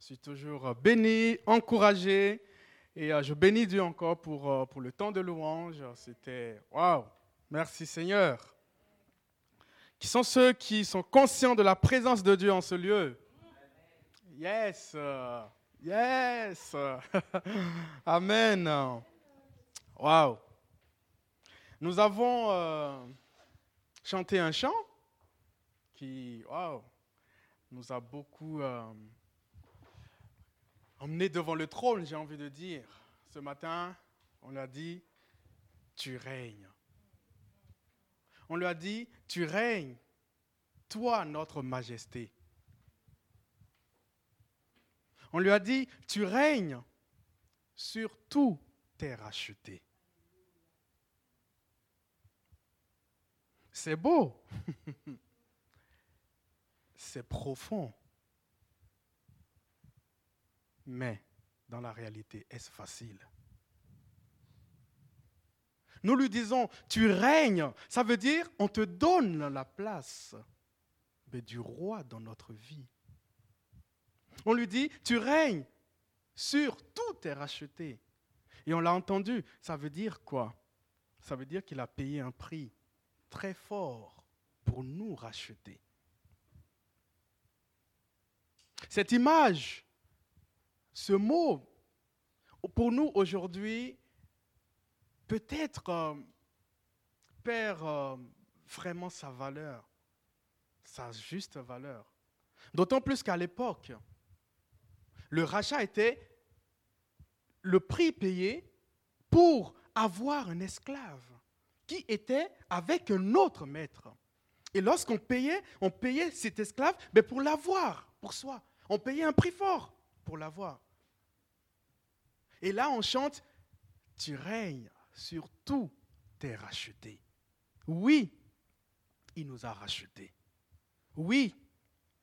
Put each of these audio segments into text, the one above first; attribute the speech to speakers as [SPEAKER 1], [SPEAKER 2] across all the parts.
[SPEAKER 1] Je suis toujours béni, encouragé. Et je bénis Dieu encore pour, pour le temps de louange. C'était waouh! Merci Seigneur. Qui sont ceux qui sont conscients de la présence de Dieu en ce lieu? Yes! Yes! Amen! Waouh! Nous avons euh, chanté un chant qui, waouh, nous a beaucoup euh, emmené devant le trône, j'ai envie de dire. Ce matin, on lui a dit, tu règnes. On lui a dit, tu règnes, toi, notre majesté. On lui a dit, tu règnes sur tout tes rachetés. C'est beau. C'est profond. Mais dans la réalité, est-ce facile? Nous lui disons, tu règnes. Ça veut dire, on te donne la place du roi dans notre vie. On lui dit, tu règnes sur tout est racheté. Et on l'a entendu, ça veut dire quoi? Ça veut dire qu'il a payé un prix très fort pour nous racheter. Cette image, ce mot, pour nous aujourd'hui, peut-être euh, perd euh, vraiment sa valeur, sa juste valeur. D'autant plus qu'à l'époque, le rachat était le prix payé pour avoir un esclave qui était avec un autre maître. Et lorsqu'on payait, on payait cet esclave mais pour l'avoir, pour soi. On payait un prix fort pour l'avoir. Et là, on chante, tu règnes sur tout tes rachetés. Oui, il nous a rachetés. Oui,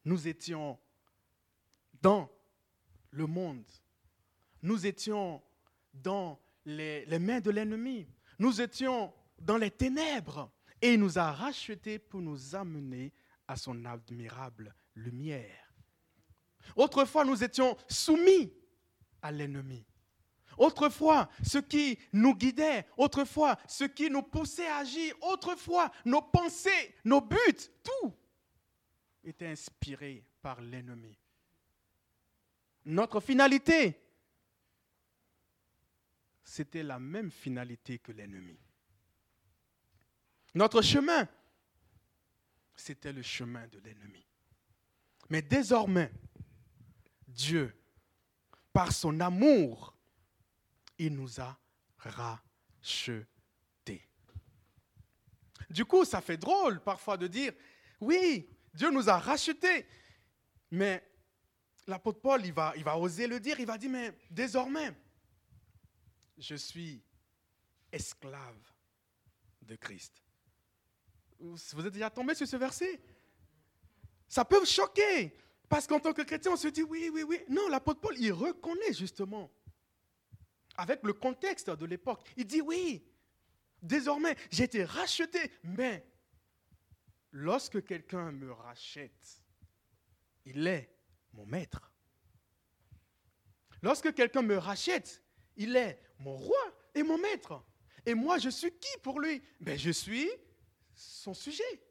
[SPEAKER 1] nous étions dans le monde. Nous étions dans les, les mains de l'ennemi. Nous étions dans les ténèbres et il nous a rachetés pour nous amener à son admirable lumière. Autrefois, nous étions soumis à l'ennemi. Autrefois, ce qui nous guidait, autrefois, ce qui nous poussait à agir, autrefois, nos pensées, nos buts, tout était inspiré par l'ennemi. Notre finalité, c'était la même finalité que l'ennemi. Notre chemin, c'était le chemin de l'ennemi. Mais désormais, Dieu, par son amour, il nous a rachetés. Du coup, ça fait drôle parfois de dire, oui, Dieu nous a rachetés. Mais l'apôtre Paul, il va, il va oser le dire, il va dire, mais désormais, je suis esclave de Christ. Vous êtes déjà tombé sur ce verset? Ça peut vous choquer. Parce qu'en tant que chrétien, on se dit oui, oui, oui. Non, l'apôtre Paul, il reconnaît justement, avec le contexte de l'époque, il dit oui, désormais, j'ai été racheté. Mais lorsque quelqu'un me rachète, il est mon maître. Lorsque quelqu'un me rachète, il est mon roi et mon maître. Et moi, je suis qui pour lui? Ben, Je suis son sujet.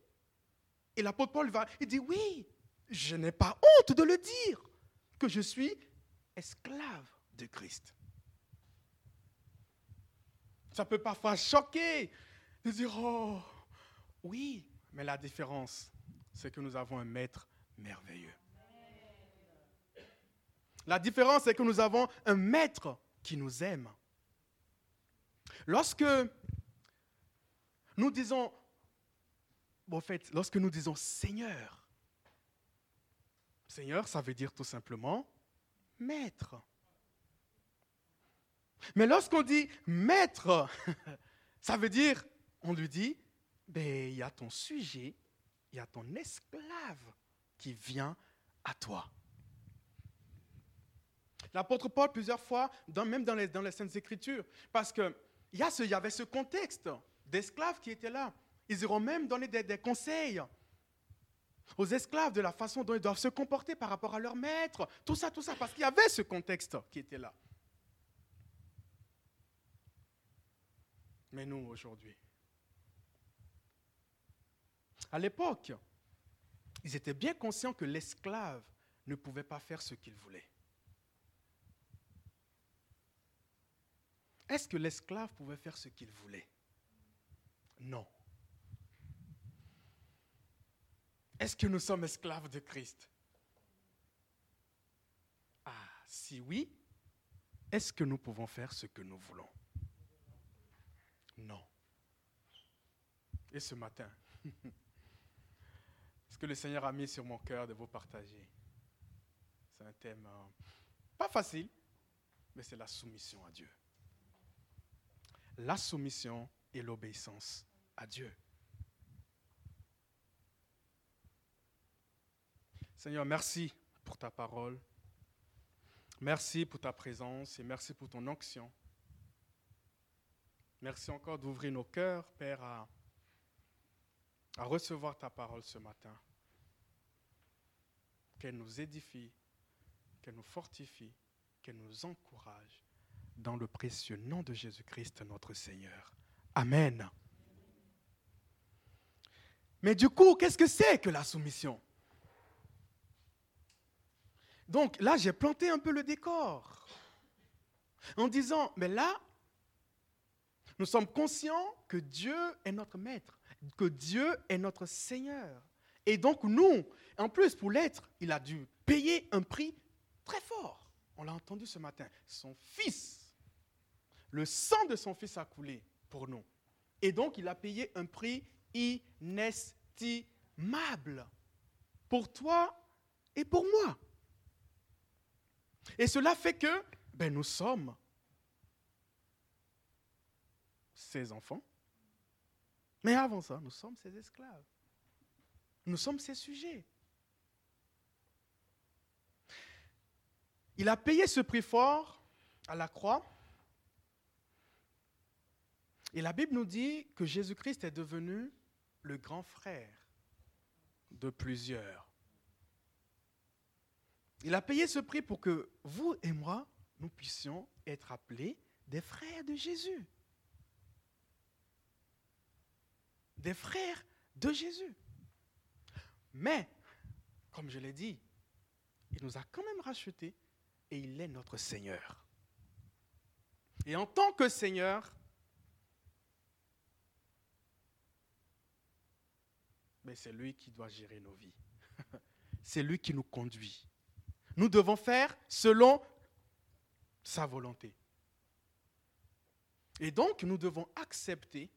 [SPEAKER 1] Et l'apôtre Paul va, il dit, oui, je n'ai pas honte de le dire, que je suis esclave de Christ. Ça peut parfois choquer de dire, oh, oui, mais la différence, c'est que nous avons un maître merveilleux. La différence, c'est que nous avons un maître qui nous aime. Lorsque nous disons, en fait, lorsque nous disons Seigneur, Seigneur, ça veut dire tout simplement maître. Mais lorsqu'on dit maître, ça veut dire, on lui dit, ben, il y a ton sujet, il y a ton esclave qui vient à toi. L'apôtre Paul, plusieurs fois, même dans les, dans les Saintes Écritures, parce qu'il y, y avait ce contexte d'esclaves qui était là. Ils iront même donner des, conseils aux esclaves de la façon dont ils doivent se comporter par rapport à leur maître, tout ça, tout ça, parce qu'il y avait ce contexte qui était là. Mais nous, aujourd'hui, à l'époque, ils étaient bien conscients que l'esclave ne pouvait pas faire ce qu'il voulait. Est-ce que l'esclave pouvait faire ce qu'il voulait? Non. Est-ce que nous sommes esclaves de Christ? Ah, si oui, est-ce que nous pouvons faire ce que nous voulons? Non. Et ce matin, ce que le Seigneur a mis sur mon cœur de vous partager, c'est un thème euh, pas facile, mais c'est la soumission à Dieu. La soumission et l'obéissance à Dieu. Seigneur, merci pour ta parole. Merci pour ta présence et merci pour ton onction. Merci encore d'ouvrir nos cœurs, Père, à, recevoir ta parole ce matin. Qu'elle nous édifie, qu'elle nous fortifie, qu'elle nous encourage. Dans le précieux nom de Jésus-Christ, notre Seigneur. Amen. Mais du coup, qu'est-ce que c'est que la soumission? Donc là, j'ai planté un peu le décor en disant, mais là, nous sommes conscients que Dieu est notre maître, que Dieu est notre Seigneur. Et donc nous, en plus pour l'être, il a dû payer un prix très fort. On l'a entendu ce matin. Son fils, le sang de son fils a coulé pour nous. Et donc il a payé un prix inestimable pour toi et pour moi. Et cela fait que ben, nous sommes enfants. Mais avant ça, nous sommes ses esclaves. Nous sommes ses sujets. Il a payé ce prix fort à la croix. Et la Bible nous dit que Jésus-Christ est devenu le grand frère de plusieurs. Il a payé ce prix pour que vous et moi, nous puissions être appelés des frères de Jésus. Des frères de Jésus. Mais, comme je l'ai dit, il nous a quand même rachetés et il est notre Seigneur. Et en tant que Seigneur, mais c'est lui qui doit gérer nos vies. c'est lui qui nous conduit. Nous devons faire selon sa volonté. Et donc, nous devons accepter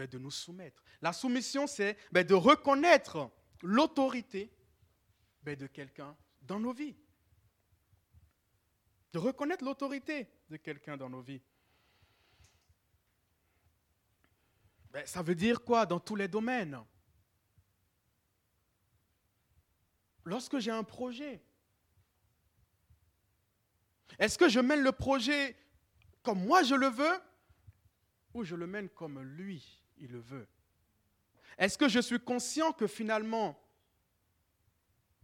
[SPEAKER 1] ben, de nous soumettre. La soumission, c'est ben, de reconnaître l'autorité ben, de quelqu'un dans nos vies. De reconnaître l'autorité de quelqu'un dans nos vies. ça veut dire quoi dans tous les domaines? Lorsque j'ai un projet, est-ce que je mène le projet comme moi je le veux ou je le mène comme lui, il le veut. Est-ce que je suis conscient que finalement,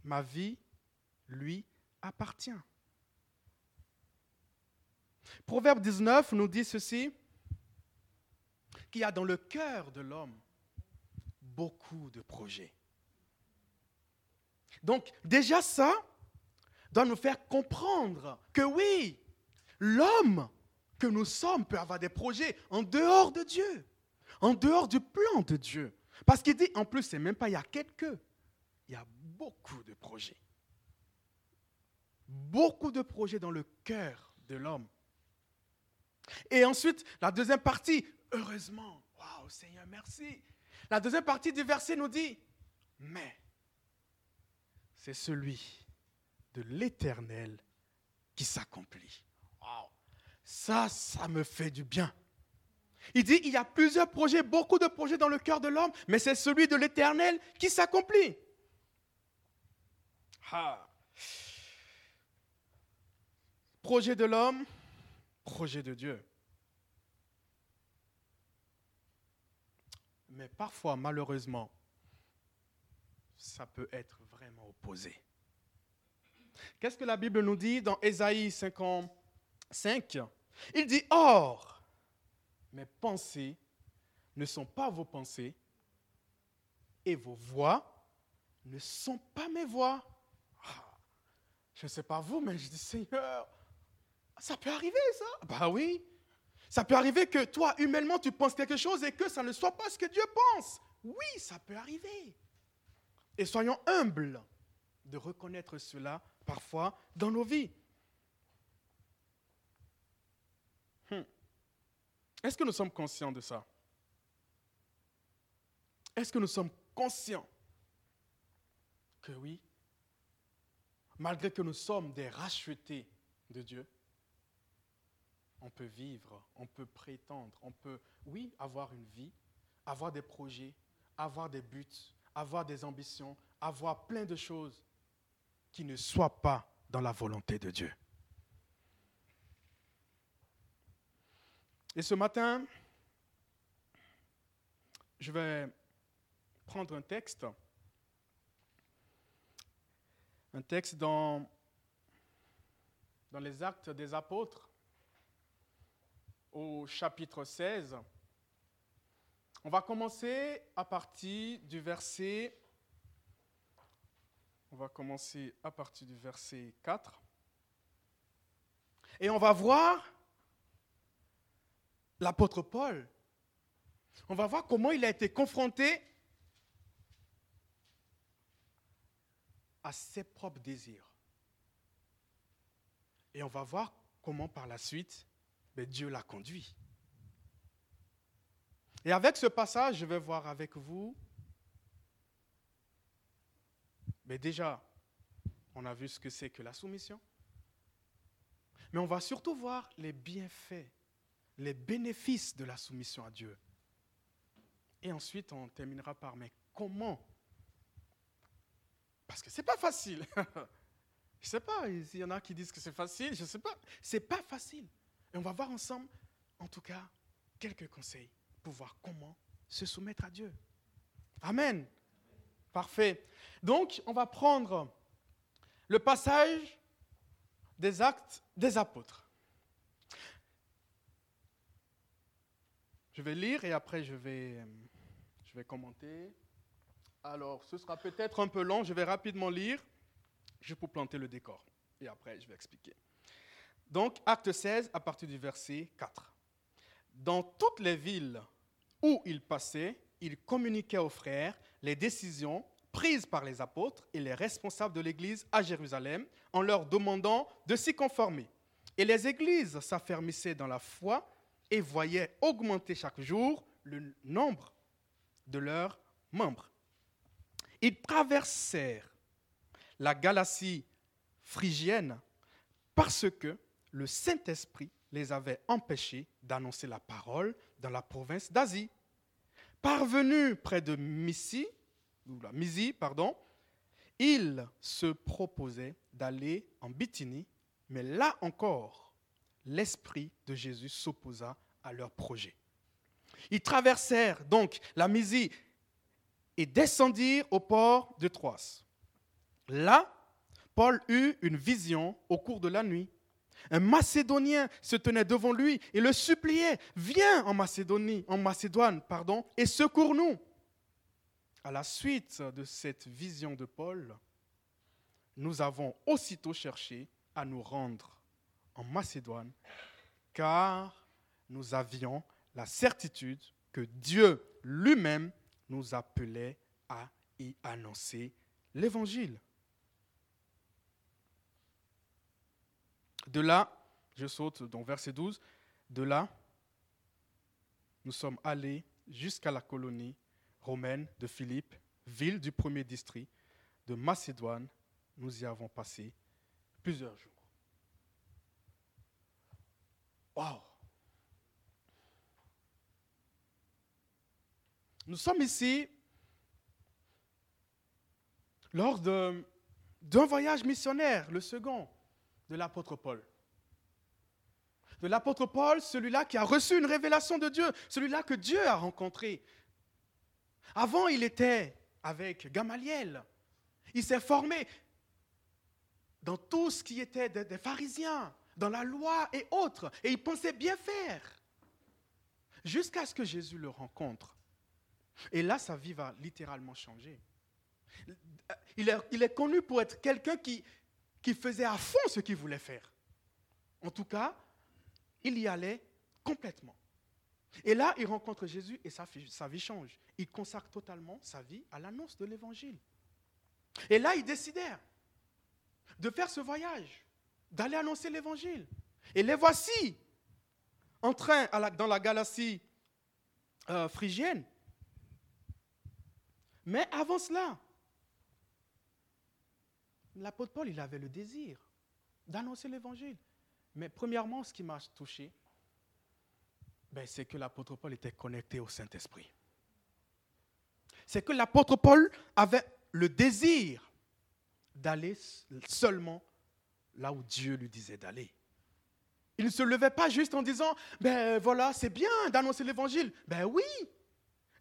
[SPEAKER 1] ma vie lui appartient? Proverbe 19 nous dit ceci, qu'il y a dans le cœur de l'homme beaucoup de projets. Donc déjà ça, doit nous faire comprendre que oui, l'homme que nous sommes peut avoir des projets en dehors de Dieu, en dehors du plan de Dieu. Parce qu'il dit, en plus, c'est même pas il y a quelques, il y a beaucoup de projets. Beaucoup de projets dans le cœur de l'homme. Et ensuite, la deuxième partie, heureusement, waouh Seigneur, merci. La deuxième partie du verset nous dit, mais c'est celui de l'éternel qui s'accomplit. Ça, ça me fait du bien. Il dit, il y a plusieurs projets, beaucoup de projets dans le cœur de l'homme, mais c'est celui de l'éternel qui s'accomplit. Ah. Projet de l'homme, projet de Dieu. Mais parfois, malheureusement, ça peut être vraiment opposé. Qu'est-ce que la Bible nous dit dans Ésaïe 55 Il dit, Or, mes pensées ne sont pas vos pensées et vos voix ne sont pas mes voix. Ah, je ne sais pas vous, mais je dis, Seigneur, ça peut arriver ça Bah oui. Ça peut arriver que toi, humainement, tu penses quelque chose et que ça ne soit pas ce que Dieu pense. Oui, ça peut arriver. Et soyons humbles de reconnaître cela parfois dans nos vies. Hmm. Est-ce que nous sommes conscients de ça? Est-ce que nous sommes conscients que oui, malgré que nous sommes des rachetés de Dieu, on peut vivre, on peut prétendre, on peut, oui, avoir une vie, avoir des projets, avoir des buts, avoir des ambitions, avoir plein de choses qui ne soient pas dans la volonté de Dieu. Et ce matin, je vais prendre un texte, un texte dans, dans les actes des apôtres, au chapitre 16. On va commencer à partir du verset on va commencer à partir du verset 4. Et on va voir l'apôtre Paul. On va voir comment il a été confronté à ses propres désirs. Et on va voir comment par la suite ben, Dieu l'a conduit. Et avec ce passage, je vais voir avec vous. Mais déjà, on a vu ce que c'est que la soumission. Mais on va surtout voir les bienfaits, les bénéfices de la soumission à Dieu. Et ensuite, on terminera par, mais comment? Parce que ce n'est pas facile. je ne sais pas, s'il y en a qui disent que c'est facile, je ne sais pas. Ce n'est pas facile. Et on va voir ensemble, en tout cas, quelques conseils pour voir comment se soumettre à Dieu. Amen. Parfait. Donc, on va prendre le passage des actes des apôtres. Je vais lire et après je vais, je vais commenter. Alors, ce sera peut-être un peu long, je vais rapidement lire, juste pour planter le décor. Et après, je vais expliquer. Donc, acte 16, à partir du verset 4. Dans toutes les villes où il passait, il communiquait aux frères les décisions prises par les apôtres et les responsables de l'Église à Jérusalem en leur demandant de s'y conformer. Et les églises s'affermissaient dans la foi et voyaient augmenter chaque jour le nombre de leurs membres. Ils traversèrent la Galatie phrygienne parce que le Saint-Esprit les avait empêchés d'annoncer la parole dans la province d'Asie. Parvenus près de Missie, ou la pardon, ils se proposaient d'aller en Bithynie, mais là encore, l'Esprit de Jésus s'opposa à leur projet. Ils traversèrent donc la Mysie et descendirent au port de Troas. Là, Paul eut une vision au cours de la nuit. Un Macédonien se tenait devant lui et le suppliait Viens en Macédonie, en Macédoine, pardon, et secours-nous. À la suite de cette vision de Paul, nous avons aussitôt cherché à nous rendre en Macédoine, car nous avions la certitude que Dieu lui-même nous appelait à y annoncer l'Évangile. De là, je saute dans verset 12, de là, nous sommes allés jusqu'à la colonie romaine de Philippe, ville du premier district de Macédoine. Nous y avons passé plusieurs jours. Nous sommes ici lors d'un voyage missionnaire, le second de l'apôtre Paul. De l'apôtre Paul, celui-là qui a reçu une révélation de Dieu, celui-là que Dieu a rencontré. Avant, il était avec Gamaliel. Il s'est formé dans tout ce qui était des, pharisiens, dans la loi et autres. Et il pensait bien faire. Jusqu'à ce que Jésus le rencontre. Et là, sa vie va littéralement changer. Il est, connu pour être quelqu'un qui, faisait à fond ce qu'il voulait faire. En tout cas, il y allait complètement. Et là, il rencontre Jésus et sa, sa vie change. Il consacre totalement sa vie à l'annonce de l'Évangile. Et là, ils décidèrent de faire ce voyage, d'aller annoncer l'Évangile. Et les voici en train dans la galaxie euh, phrygienne. Mais avant cela, l'apôtre Paul, il avait le désir d'annoncer l'Évangile. Mais premièrement, ce qui m'a touché, ben, c'est que l'apôtre Paul était connecté au Saint-Esprit. C'est que l'apôtre Paul avait le désir d'aller seulement là où Dieu lui disait d'aller. Il ne se levait pas juste en disant, ben voilà, c'est bien d'annoncer l'évangile. Ben oui,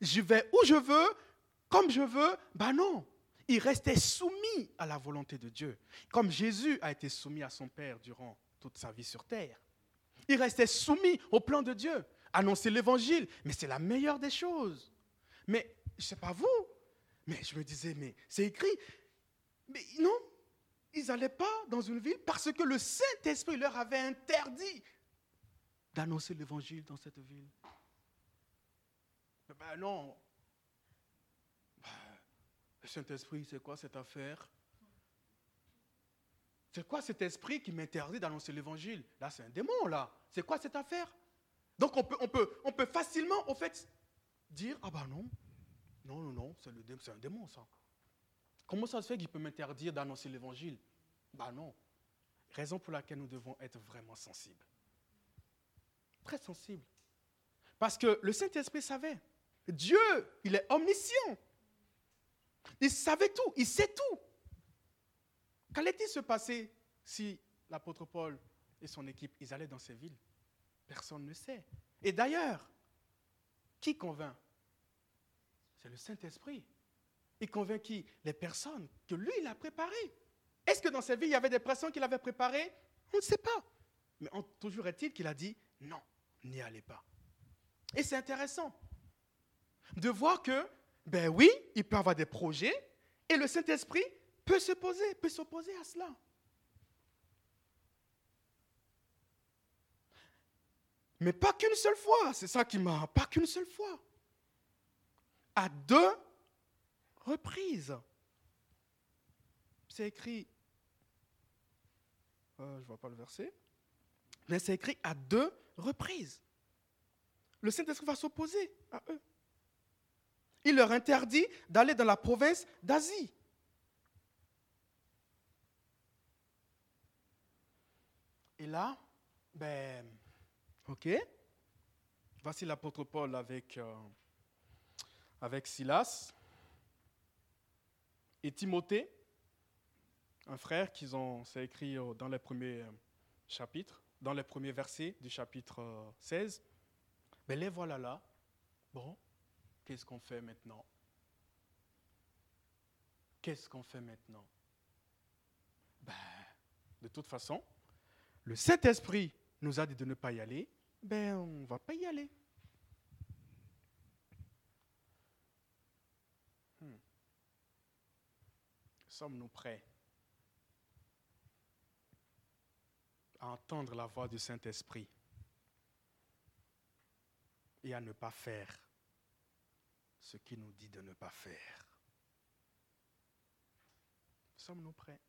[SPEAKER 1] je vais où je veux, comme je veux. Ben non, il restait soumis à la volonté de Dieu, comme Jésus a été soumis à son Père durant toute sa vie sur terre. Il restait soumis au plan de Dieu, annoncer l'évangile, mais c'est la meilleure des choses. Mais je ne sais pas vous, mais je me disais, mais c'est écrit, mais non, ils n'allaient pas dans une ville parce que le Saint-Esprit leur avait interdit d'annoncer l'évangile dans cette ville. Ben non. Ben, le Saint-Esprit, c'est quoi cette affaire? C'est quoi cet esprit qui m'interdit d'annoncer l'évangile? Là, c'est un démon, là. C'est quoi cette affaire? Donc, on peut, facilement, au fait, dire Ah ben non, non, non, non, c'est un démon, ça. Comment ça se fait qu'il peut m'interdire d'annoncer l'évangile? Ben non. Raison pour laquelle nous devons être vraiment sensibles. Très sensibles. Parce que le Saint-Esprit savait. Dieu, il est omniscient. Il savait tout, il sait tout. Qu'allait-il se passer si l'apôtre Paul et son équipe, ils allaient dans ces villes? Personne ne sait. Et d'ailleurs, qui convainc? C'est le Saint-Esprit. Il convainc qui Les personnes que lui, il a préparées. Est-ce que dans sa vie, il y avait des personnes qu'il avait préparées? On ne sait pas. Mais toujours est-il qu'il a dit non, n'y allez pas. Et c'est intéressant de voir que, ben oui, il peut avoir des projets et le Saint-Esprit peut se poser, peut s'opposer à cela. Mais pas qu'une seule fois, c'est ça qui m'a, pas qu'une seule fois. À deux reprise. C'est écrit, euh, je ne vois pas le verset, mais c'est écrit à deux reprises. Le Saint-Esprit va s'opposer à eux. Il leur interdit d'aller dans la province d'Asie. Et là, ben, ok, voici l'apôtre Paul avec, euh, avec Silas et Timothée, un frère qu'ils ont, écrit dans les premiers euh, chapitres, dans les premiers versets du chapitre 16. Euh, Mais les voilà là. Bon, qu'est-ce qu'on fait maintenant? Qu'est-ce qu'on fait maintenant? Ben, De toute façon, le Saint-Esprit nous a dit de ne pas y aller, ben on ne va pas y aller. Sommes-nous prêts à entendre la voix du Saint-Esprit et à ne pas faire ce qu'il nous dit de ne pas faire? Sommes-nous prêts?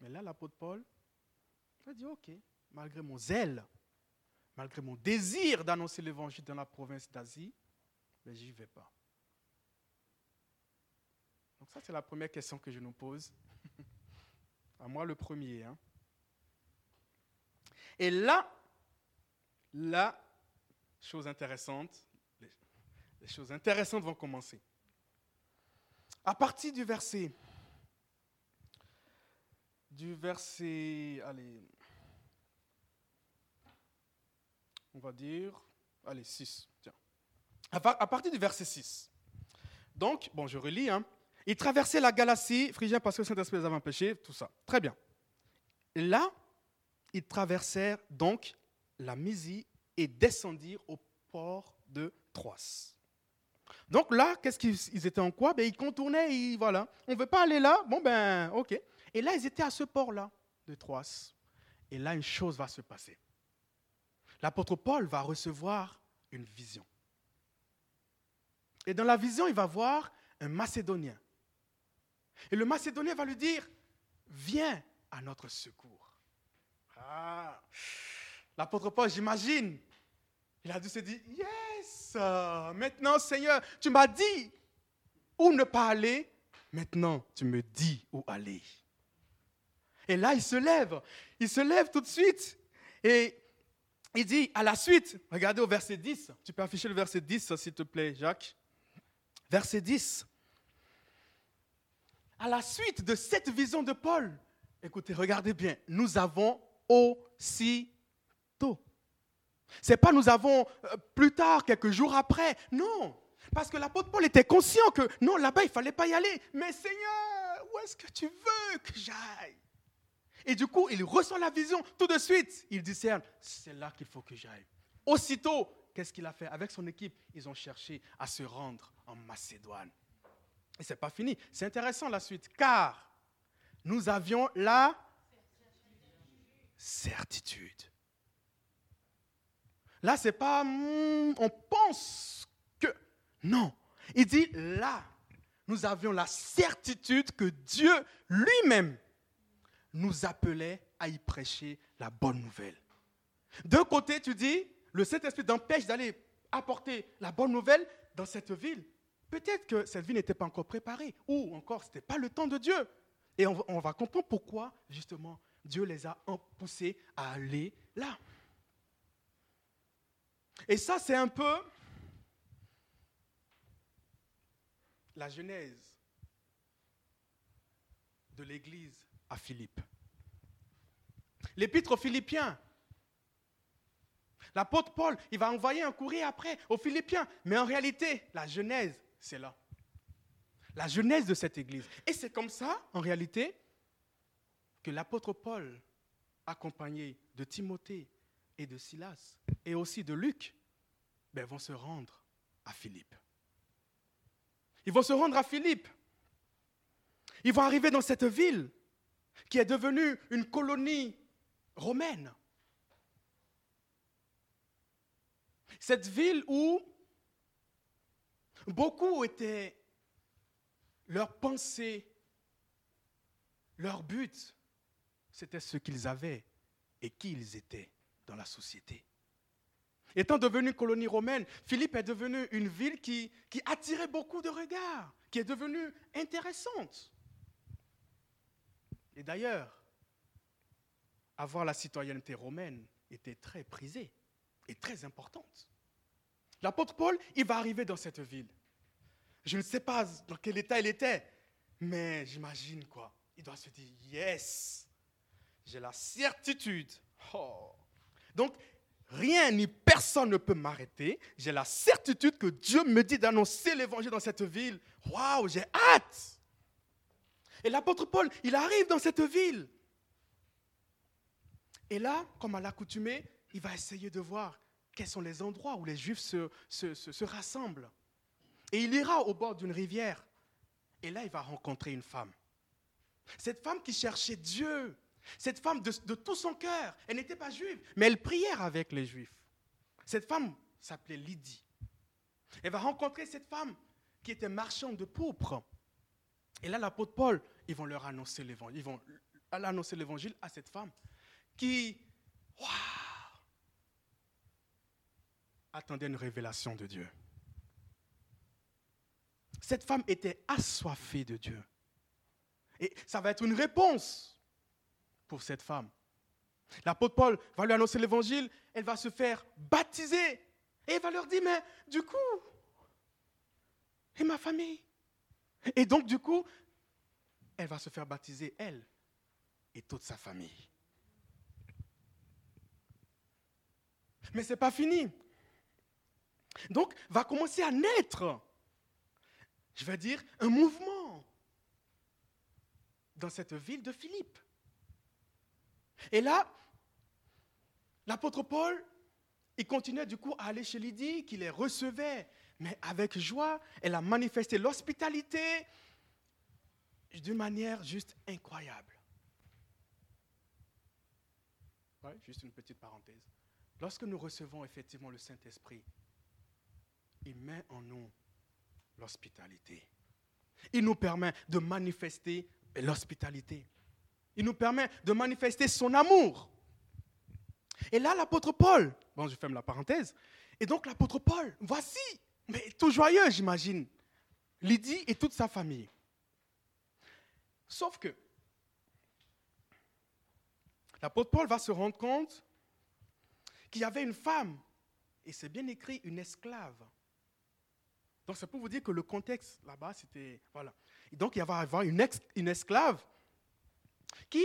[SPEAKER 1] Mais là, l'apôtre Paul a dit, OK, malgré mon zèle, malgré mon désir d'annoncer l'évangile dans la province d'Asie, mais j'y vais pas. Ça, c'est la première question que je nous pose. à moi le premier. Hein. Et là, la chose intéressante, les, choses intéressantes vont commencer. À partir du verset, du verset, allez, on va dire, allez, 6, tiens. À partir du verset 6, Donc, bon, je relis. Hein. Ils traversaient la Galatie, Phrygien parce que Saint-Esprit les avait empêchés, tout ça. Très bien. Là, ils traversèrent donc la Mysie et descendirent au port de Troas. Donc là, qu'est-ce qu'ils étaient en quoi? Ben, Ils contournaient, voilà. On ne veut pas aller là? Bon ben, ok. Et là, ils étaient à ce port-là de Troas. Et là, une chose va se passer. L'apôtre Paul va recevoir une vision. Et dans la vision, il va voir un Macédonien. Et le Macédonien va lui dire, viens à notre secours. Ah, l'apôtre Paul, j'imagine, il a dû se dire, yes, maintenant Seigneur, tu m'as dit où ne pas aller, maintenant tu me dis où aller. Et là, il se lève, il se lève tout de suite et il dit à la suite, regardez au verset 10, tu peux afficher le verset 10 s'il te plaît, Jacques. Verset 10. À la suite de cette vision de Paul, écoutez, regardez bien, nous avons aussi tôt. C'est pas nous avons euh, plus tard, quelques jours après. Non. Parce que l'apôtre Paul était conscient que non, là-bas, il ne fallait pas y aller. Mais Seigneur, où est-ce que tu veux que j'aille? Et du coup, il reçoit la vision tout de suite. Il discerne, c'est là qu'il faut que j'aille. Aussitôt, qu'est-ce qu'il a fait? Avec son équipe, ils ont cherché à se rendre en Macédoine. Et ce n'est pas fini. C'est intéressant la suite. Car nous avions la certitude. Là, c'est pas hmm, on pense que. Non. Il dit là, nous avions la certitude que Dieu lui-même nous appelait à y prêcher la bonne nouvelle. D'un côté, tu dis, le Saint-Esprit t'empêche d'aller apporter la bonne nouvelle dans cette ville. Peut-être que cette ville n'était pas encore préparée, ou encore ce n'était pas le temps de Dieu. Et on, on va comprendre pourquoi, justement, Dieu les a poussés à aller là. Et ça, c'est un peu la genèse de l'Église à Philippe. L'épître aux Philippiens. L'apôtre Paul, il va envoyer un courrier après aux Philippiens. Mais en réalité, la genèse, c'est là. La genèse de cette Église. Et c'est comme ça, en réalité, que l'apôtre Paul, accompagné de Timothée et de Silas, et aussi de Luc, ben, vont se rendre à Philippe. Ils vont se rendre à Philippe. Ils vont arriver dans cette ville qui est devenue une colonie romaine. Cette ville où beaucoup étaient leur pensée, leur but, c'était ce qu'ils avaient et qui ils étaient dans la société. Étant devenu colonie romaine, Philippe est devenu une ville qui, qui attirait beaucoup de regards, qui est devenue intéressante. Et d'ailleurs, avoir la citoyenneté romaine était très prisée et très importante. L'apôtre Paul, il va arriver dans cette ville. Je ne sais pas dans quel état il était, mais j'imagine quoi. Il doit se dire, yes, j'ai la certitude. Oh. Donc, rien ni personne ne peut m'arrêter. J'ai la certitude que Dieu me dit d'annoncer l'évangile dans cette ville. Waouh, j'ai hâte. Et l'apôtre Paul, il arrive dans cette ville. Et là, comme à l'accoutumée, il va essayer de voir quels sont les endroits où les Juifs se, se rassemblent. Et il ira au bord d'une rivière. Et là, il va rencontrer une femme. Cette femme qui cherchait Dieu, cette femme, de, tout son cœur, elle n'était pas juive, mais elle priait avec les juifs. Cette femme s'appelait Lydie. Elle va rencontrer cette femme qui était marchande de pourpre. Et là, l'apôtre Paul, ils vont leur annoncer l'évangile. Ils vont annoncer l'évangile à cette femme qui, attendait une révélation de Dieu. Cette femme était assoiffée de Dieu. Et ça va être une réponse pour cette femme. L'apôtre Paul va lui annoncer l'évangile, elle va se faire baptiser. Et il va leur dire, mais du coup, et ma famille? Et donc, du coup, elle va se faire baptiser, elle et toute sa famille. Mais ce n'est pas fini. Donc, va commencer à naître je vais dire, un mouvement dans cette ville de Philippe. Et là, l'apôtre Paul, il continuait du coup à aller chez Lydie, qui les recevait, mais avec joie. Elle a manifesté l'hospitalité d'une manière juste incroyable. juste une petite parenthèse. Lorsque nous recevons effectivement le Saint-Esprit, il met en nous l'hospitalité. Il nous permet de manifester l'hospitalité. Il nous permet de manifester son amour. Et là, l'apôtre Paul, bon, je ferme la parenthèse, et donc l'apôtre Paul, voici, mais tout joyeux, j'imagine, Lydie et toute sa famille. Sauf que l'apôtre Paul va se rendre compte qu'il y avait une femme, et c'est bien écrit, une esclave. Donc c'est pour vous dire que le contexte là-bas, c'était... Voilà. Et donc il va y avoir une, une esclave qui,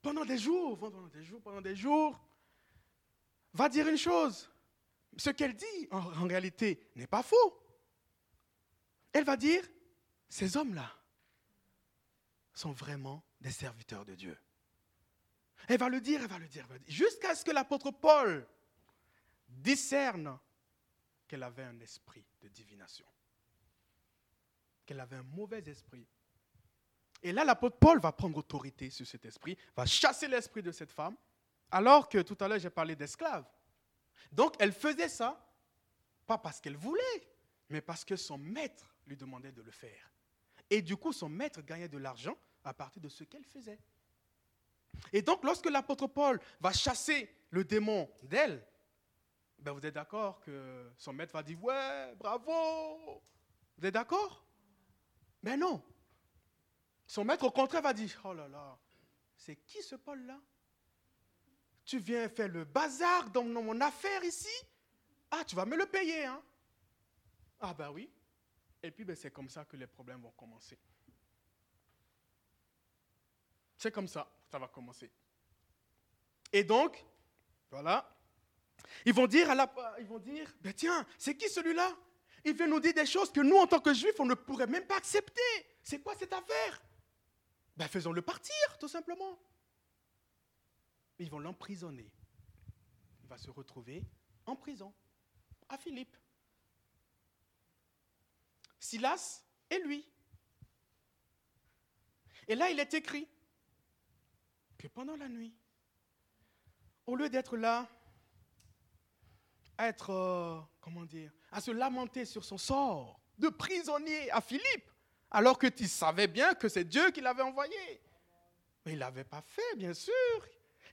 [SPEAKER 1] pendant des jours, pendant des jours, pendant des jours, va dire une chose. Ce qu'elle dit, en, en réalité, n'est pas faux. Elle va dire, ces hommes-là sont vraiment des serviteurs de Dieu. Elle va le dire, elle va le dire, jusqu'à ce que l'apôtre Paul discerne qu'elle avait un esprit de divination, qu'elle avait un mauvais esprit. Et là, l'apôtre Paul va prendre autorité sur cet esprit, va chasser l'esprit de cette femme, alors que tout à l'heure j'ai parlé d'esclave. Donc elle faisait ça, pas parce qu'elle voulait, mais parce que son maître lui demandait de le faire. Et du coup, son maître gagnait de l'argent à partir de ce qu'elle faisait. Et donc, lorsque l'apôtre Paul va chasser le démon d'elle, ben vous êtes d'accord que son maître va dire Ouais, bravo Vous êtes d'accord? Mais non. Son maître, au contraire, va dire Oh là là, c'est qui ce Paul-là? Tu viens faire le bazar dans mon affaire ici? Ah, tu vas me le payer, hein? Ah, ben oui. Et puis, ben, c'est comme ça que les problèmes vont commencer. C'est comme ça, ça va commencer. Et donc, voilà, ils vont dire, à la, ils vont dire, ben tiens, c'est qui celui-là? Il vient nous dire des choses que nous, en tant que juifs, on ne pourrait même pas accepter. C'est quoi cette affaire? Ben faisons-le partir, tout simplement. Ils vont l'emprisonner. Il va se retrouver en prison, à Philippe. Silas et lui. Et là, il est écrit que pendant la nuit, au lieu d'être là, être, euh, comment dire, à se lamenter sur son sort de prisonnier à Philippe, alors que tu savais bien que c'est Dieu qui l'avait envoyé. Mais il ne l'avait pas fait, bien sûr.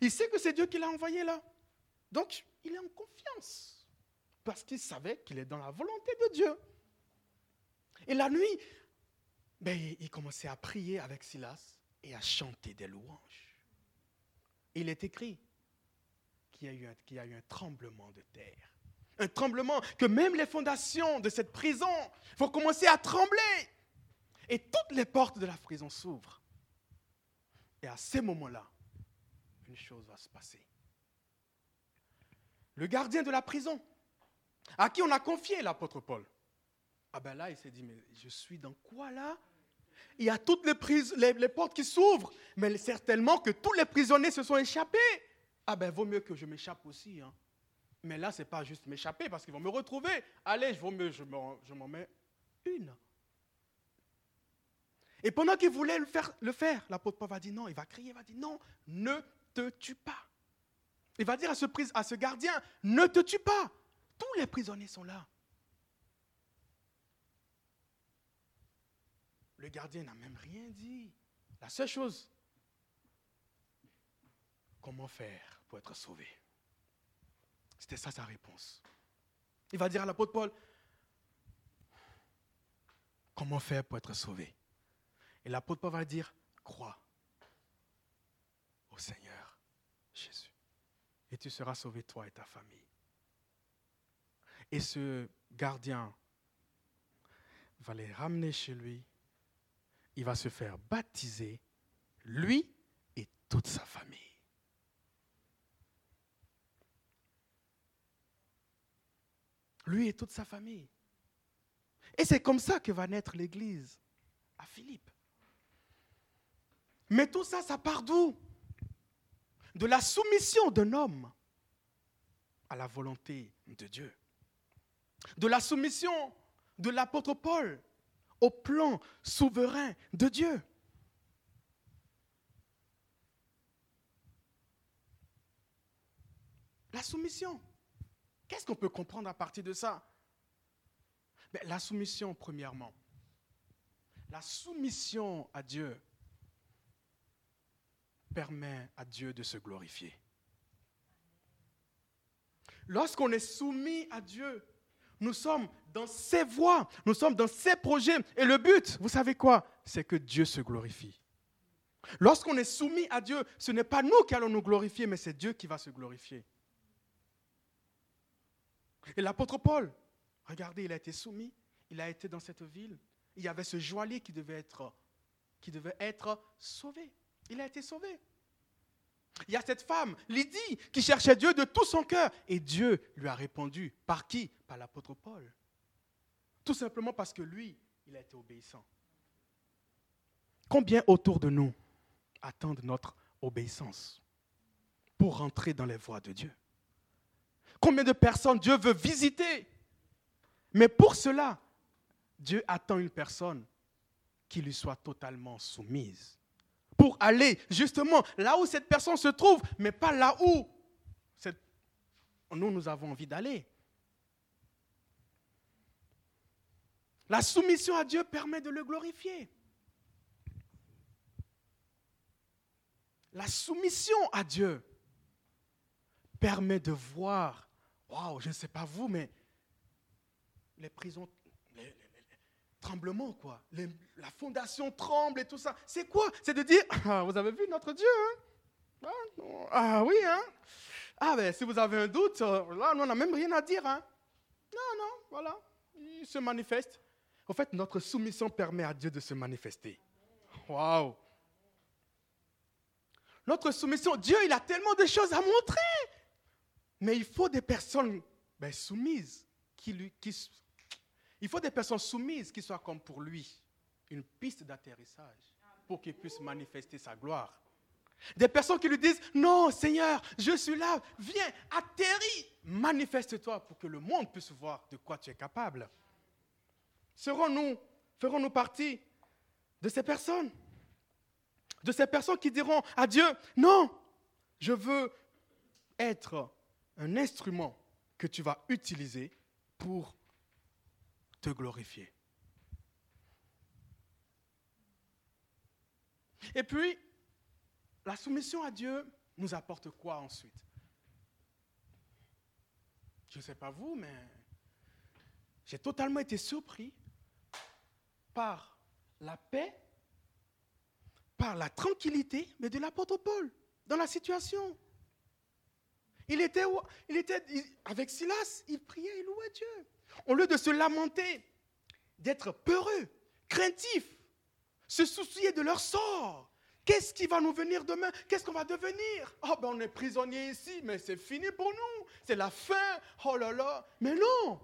[SPEAKER 1] Il sait que c'est Dieu qui l'a envoyé là. Donc, il est en confiance. Parce qu'il savait qu'il est dans la volonté de Dieu. Et la nuit, ben, il commençait à prier avec Silas et à chanter des louanges. Il est écrit qu'il y, a eu un, tremblement de terre. Un tremblement que même les fondations de cette prison vont commencer à trembler. Et toutes les portes de la prison s'ouvrent. Et à ces moments-là, une chose va se passer. Le gardien de la prison, à qui on a confié l'apôtre Paul, ah ben là, il s'est dit, mais je suis dans quoi là? Il y a toutes les, les, portes qui s'ouvrent, mais certainement que tous les prisonniers se sont échappés. Ah ben, vaut mieux que je m'échappe aussi. Hein. Mais là, ce n'est pas juste m'échapper parce qu'ils vont me retrouver. Allez, vaut mieux, je m'en mets une. Et pendant qu'il voulait le faire, l'apôtre Paul va dire non, il va crier, il va dire non, ne te tue pas. Il va dire à ce gardien, ne te tue pas. Tous les prisonniers sont là. Le gardien n'a même rien dit. La seule chose, comment faire pour être sauvé C'était ça sa réponse. Il va dire à l'apôtre Paul, comment faire pour être sauvé? Et l'apôtre Paul va dire, crois au Seigneur Jésus. Et tu seras sauvé, toi et ta famille. Et ce gardien va les ramener chez lui il va se faire baptiser, lui et toute sa famille. Lui et toute sa famille. Et c'est comme ça que va naître l'Église à Philippe. Mais tout ça, ça part d'où? De la soumission d'un homme à la volonté de Dieu. De la soumission de l'apôtre Paul au plan souverain de Dieu. La soumission. Qu'est-ce qu'on peut comprendre à partir de ça? Ben, La soumission, premièrement. La soumission à Dieu permet à Dieu de se glorifier. Lorsqu'on est soumis à Dieu, nous sommes dans ses voies, nous sommes dans ses projets. Et le but, vous savez quoi? C'est que Dieu se glorifie. Lorsqu'on est soumis à Dieu, ce n'est pas nous qui allons nous glorifier, mais c'est Dieu qui va se glorifier. Et l'apôtre Paul, regardez, il a été soumis, il a été dans cette ville. Il y avait ce joaillier qui devait être, qui devait être sauvé. Il a été sauvé. Il y a cette femme, Lydie, qui cherchait Dieu de tout son cœur. Et Dieu lui a répondu. Par qui? Par l'apôtre Paul. Tout simplement parce que lui, il a été obéissant. Combien autour de nous attendent notre obéissance pour rentrer dans les voies de Dieu? Combien de personnes Dieu veut visiter Mais pour cela, Dieu attend une personne qui lui soit totalement soumise. Pour aller justement là où cette personne se trouve, mais pas là où nous, nous avons envie d'aller. La soumission à Dieu permet de le glorifier. La soumission à Dieu permet de voir waouh, je ne sais pas vous, mais les prisons, les, tremblements, quoi. la fondation tremble et tout ça. C'est quoi? C'est de dire, ah, vous avez vu notre Dieu hein? ah, ah, oui, hein? Ah, ben si vous avez un doute, euh, là, on n'a même rien à dire, hein Non, non, voilà, il se manifeste. En fait, notre soumission permet à Dieu de se manifester. Waouh Notre soumission, Dieu, il a tellement de choses à montrer. Mais il faut des personnes ben, soumises qui soumises qui soient comme pour lui une piste d'atterrissage pour qu'il puisse manifester sa gloire. Des personnes qui lui disent Non, Seigneur, je suis là, viens, atterris, manifeste-toi pour que le monde puisse voir de quoi tu es capable. Serons-nous, ferons-nous partie de ces personnes? De ces personnes qui diront à Dieu Non, je veux être un instrument que tu vas utiliser pour te glorifier. Et puis, la soumission à Dieu nous apporte quoi ensuite? Je ne sais pas vous, mais j'ai totalement été surpris par la paix, par la tranquillité, mais de l'apôtre Paul dans la situation. Il était, avec Silas, il priait, il louait Dieu. Au lieu de se lamenter, d'être peureux, craintif, se soucier de leur sort. Qu'est-ce qui va nous venir demain? Qu'est-ce qu'on va devenir? Oh, ben on est prisonnier ici, mais c'est fini pour nous. C'est la fin. Oh là là. Mais non.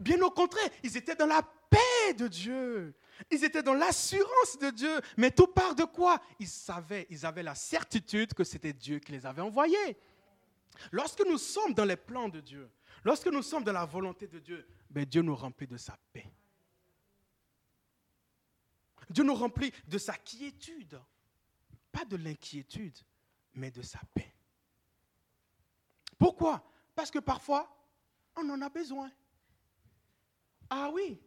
[SPEAKER 1] Bien au contraire, ils étaient dans la paix de Dieu. Ils étaient dans l'assurance de Dieu. Mais tout part de quoi? Ils savaient, ils avaient la certitude que c'était Dieu qui les avait envoyés. Lorsque nous sommes dans les plans de Dieu, lorsque nous sommes dans la volonté de Dieu, ben Dieu nous remplit de sa paix. Dieu nous remplit de sa quiétude. Pas de l'inquiétude, mais de sa paix. Pourquoi? Parce que parfois, on en a besoin. Ah oui,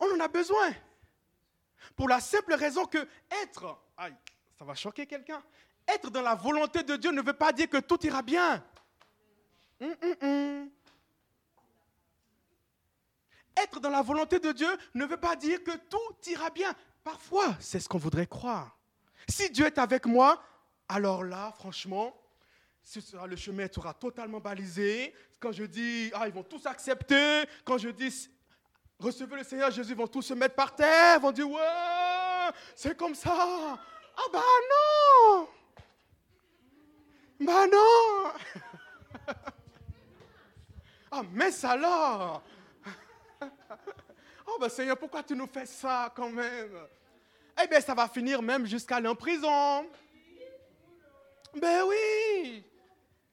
[SPEAKER 1] on en a besoin. Pour la simple raison que être, aïe, ça va choquer quelqu'un, être dans la volonté de Dieu ne veut pas dire que tout ira bien. Hum, hum, hum. Être dans la volonté de Dieu ne veut pas dire que tout ira bien. Parfois, c'est ce qu'on voudrait croire. Si Dieu est avec moi, alors là, franchement, le chemin sera totalement balisé. Quand je dis, ah, ils vont tous accepter. Quand je dis, recevez le Seigneur Jésus, ils vont tous se mettre par terre. Ils vont dire, ouais, c'est comme ça. Ah bah non bah non Ah, mais alors Oh ben Seigneur, pourquoi tu nous fais ça quand même? Eh bien, ça va finir même jusqu'à aller en prison. Ben oui.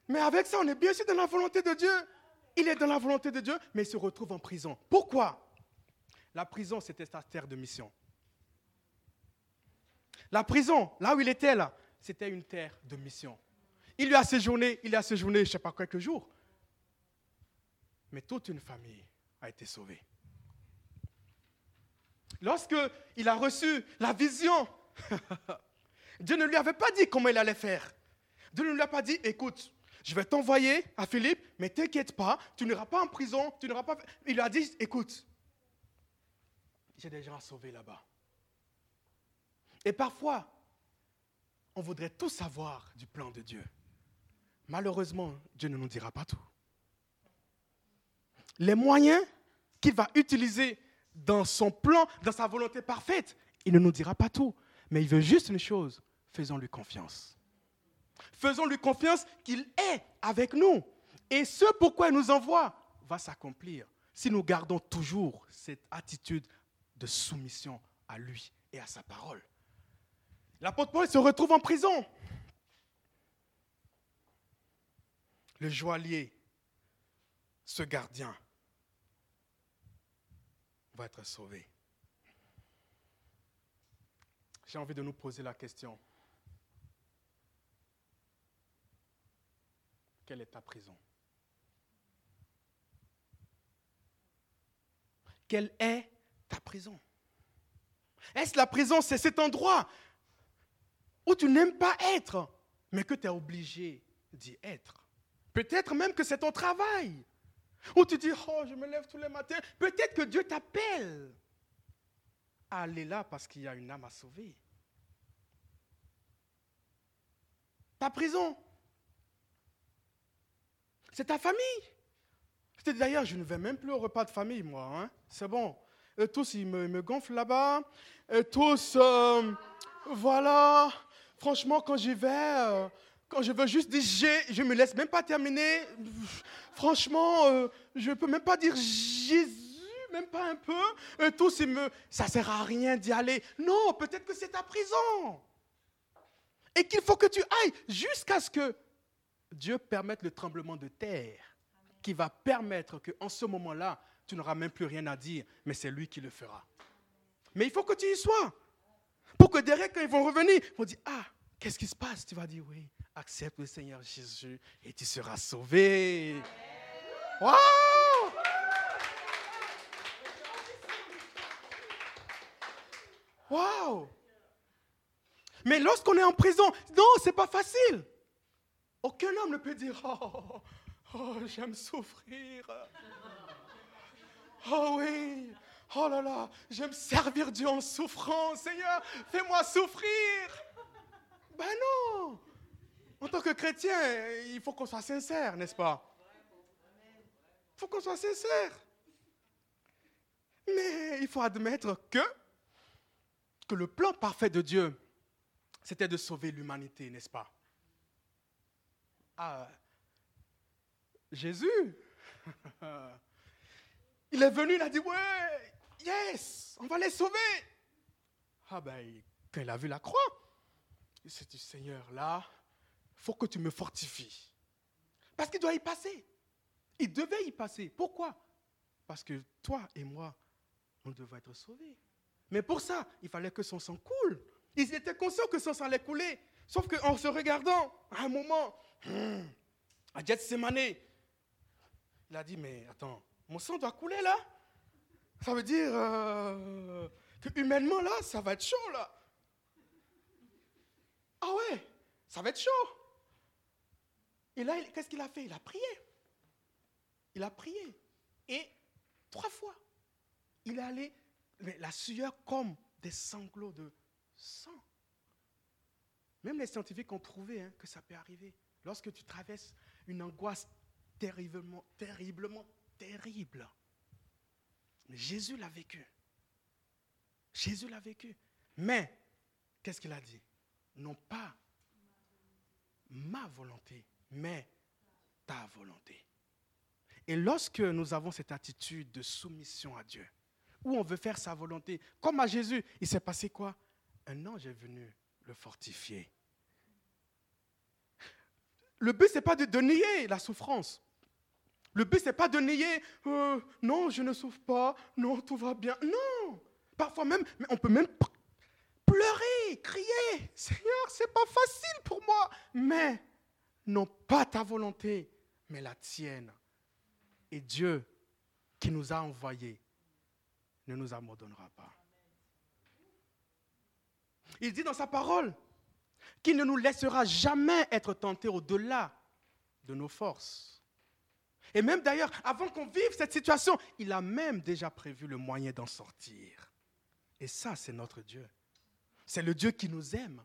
[SPEAKER 1] Mais avec ça, on est bien sûr dans la volonté de Dieu. Il est dans la volonté de Dieu, mais il se retrouve en prison. Pourquoi? La prison, c'était sa terre de mission. La prison, là où il était là, c'était une terre de mission. Il lui a séjourné, il a séjourné, je ne sais pas quelques jours. Mais toute une famille a été sauvée. Lorsque il a reçu la vision, Dieu ne lui avait pas dit comment il allait faire. Dieu ne lui a pas dit, écoute, je vais t'envoyer à Philippe, mais t'inquiète pas, tu n'iras pas en prison, tu n'iras pas. Il lui a dit, écoute, j'ai des gens à sauver là-bas. Et parfois, on voudrait tout savoir du plan de Dieu. Malheureusement, Dieu ne nous dira pas tout. Les moyens qu'il va utiliser dans son plan, dans sa volonté parfaite, il ne nous dira pas tout. Mais il veut juste une chose, faisons-lui confiance. Faisons-lui confiance qu'il est avec nous. Et ce pourquoi il nous envoie va s'accomplir si nous gardons toujours cette attitude de soumission à lui et à sa parole. L'apôtre Paul se retrouve en prison. Le joaillier, ce gardien, va être sauvé. J'ai envie de nous poser la question. Quelle est ta prison? Quelle est ta prison? Est-ce la prison, c'est cet endroit où tu n'aimes pas être, mais que tu es obligé d'y être? Peut-être même que c'est ton travail, où tu dis, oh, je me lève tous les matins. Peut-être que Dieu t'appelle à aller là parce qu'il y a une âme à sauver. Ta prison, c'est ta famille. D'ailleurs, je ne vais même plus au repas de famille, moi. Hein. C'est bon. tous, ils me, gonflent là-bas. tous, euh, voilà. Franchement, quand j'y vais, euh, quand je veux juste dire je ne me laisse même pas terminer. Franchement, euh, je peux même pas dire Jésus, même pas un peu. tous, ils me, ça sert à rien d'y aller. Non, peut-être que c'est ta prison. Et qu'il faut que tu ailles jusqu'à ce que Dieu permette le tremblement de terre qui va permettre qu'en ce moment-là, tu n'auras même plus rien à dire, mais c'est lui qui le fera. Mais il faut que tu y sois. Pour que derrière, quand ils vont revenir, ils vont dire, ah, qu'est-ce qui se passe? Tu vas dire, oui, accepte le Seigneur Jésus et tu seras sauvé. Waouh Waouh Mais lorsqu'on est en prison, non, c'est pas facile. Aucun homme ne peut dire Oh, oh j'aime souffrir. Oh oui, oh là là, j'aime servir Dieu en souffrant. Seigneur, fais-moi souffrir. Ben non. En tant que chrétien, il faut qu'on soit sincère, n'est-ce pas? Il faut qu'on soit sincère. Mais il faut admettre que, le plan parfait de Dieu, c'était de sauver l'humanité, n'est-ce pas? Ah, Jésus, il est venu, il a dit, ouais, yes, on va les sauver. Ah ben, quand il a vu la croix, il s'est Seigneur, là, faut que tu me fortifies. Parce qu'il doit y passer. Il devait y passer. Pourquoi? Parce que toi et moi, on devait être sauvés. Mais pour ça, il fallait que son sang coule. Ils étaient conscients que son sang allait couler. Sauf qu'en se regardant, à un moment, Hmm. À Gethsemane, il a dit, mais attends, mon sang doit couler là Ça veut dire euh, que humainement là, ça va être chaud là. Ah ouais, ça va être chaud. Et là, qu'est-ce qu'il a fait? Il a prié. Il a prié. Et trois fois, il est allé, la sueur comme des sanglots de sang. Même les scientifiques ont trouvé hein, que ça peut arriver. Lorsque tu traverses une angoisse terriblement, terriblement terrible. Jésus l'a vécu. Jésus l'a vécu. Mais, qu'est-ce qu'il a dit? Non pas ma volonté, mais ta volonté. Et lorsque nous avons cette attitude de soumission à Dieu, où on veut faire sa volonté. Comme à Jésus, il s'est passé quoi? Un ange est venu le fortifier. Le but, ce n'est pas de, nier la souffrance. Le but, ce n'est pas de nier, euh, non, je ne souffre pas, non, tout va bien. Non, parfois même, on peut même pleurer, crier, Seigneur, c'est pas facile pour moi. Mais non pas ta volonté, mais la tienne. Et Dieu qui nous a envoyés ne nous abandonnera pas. Il dit dans sa parole qu'il ne nous laissera jamais être tentés au-delà de nos forces. Et même d'ailleurs, avant qu'on vive cette situation, il a même déjà prévu le moyen d'en sortir. Et ça, c'est notre Dieu. C'est le Dieu qui nous aime.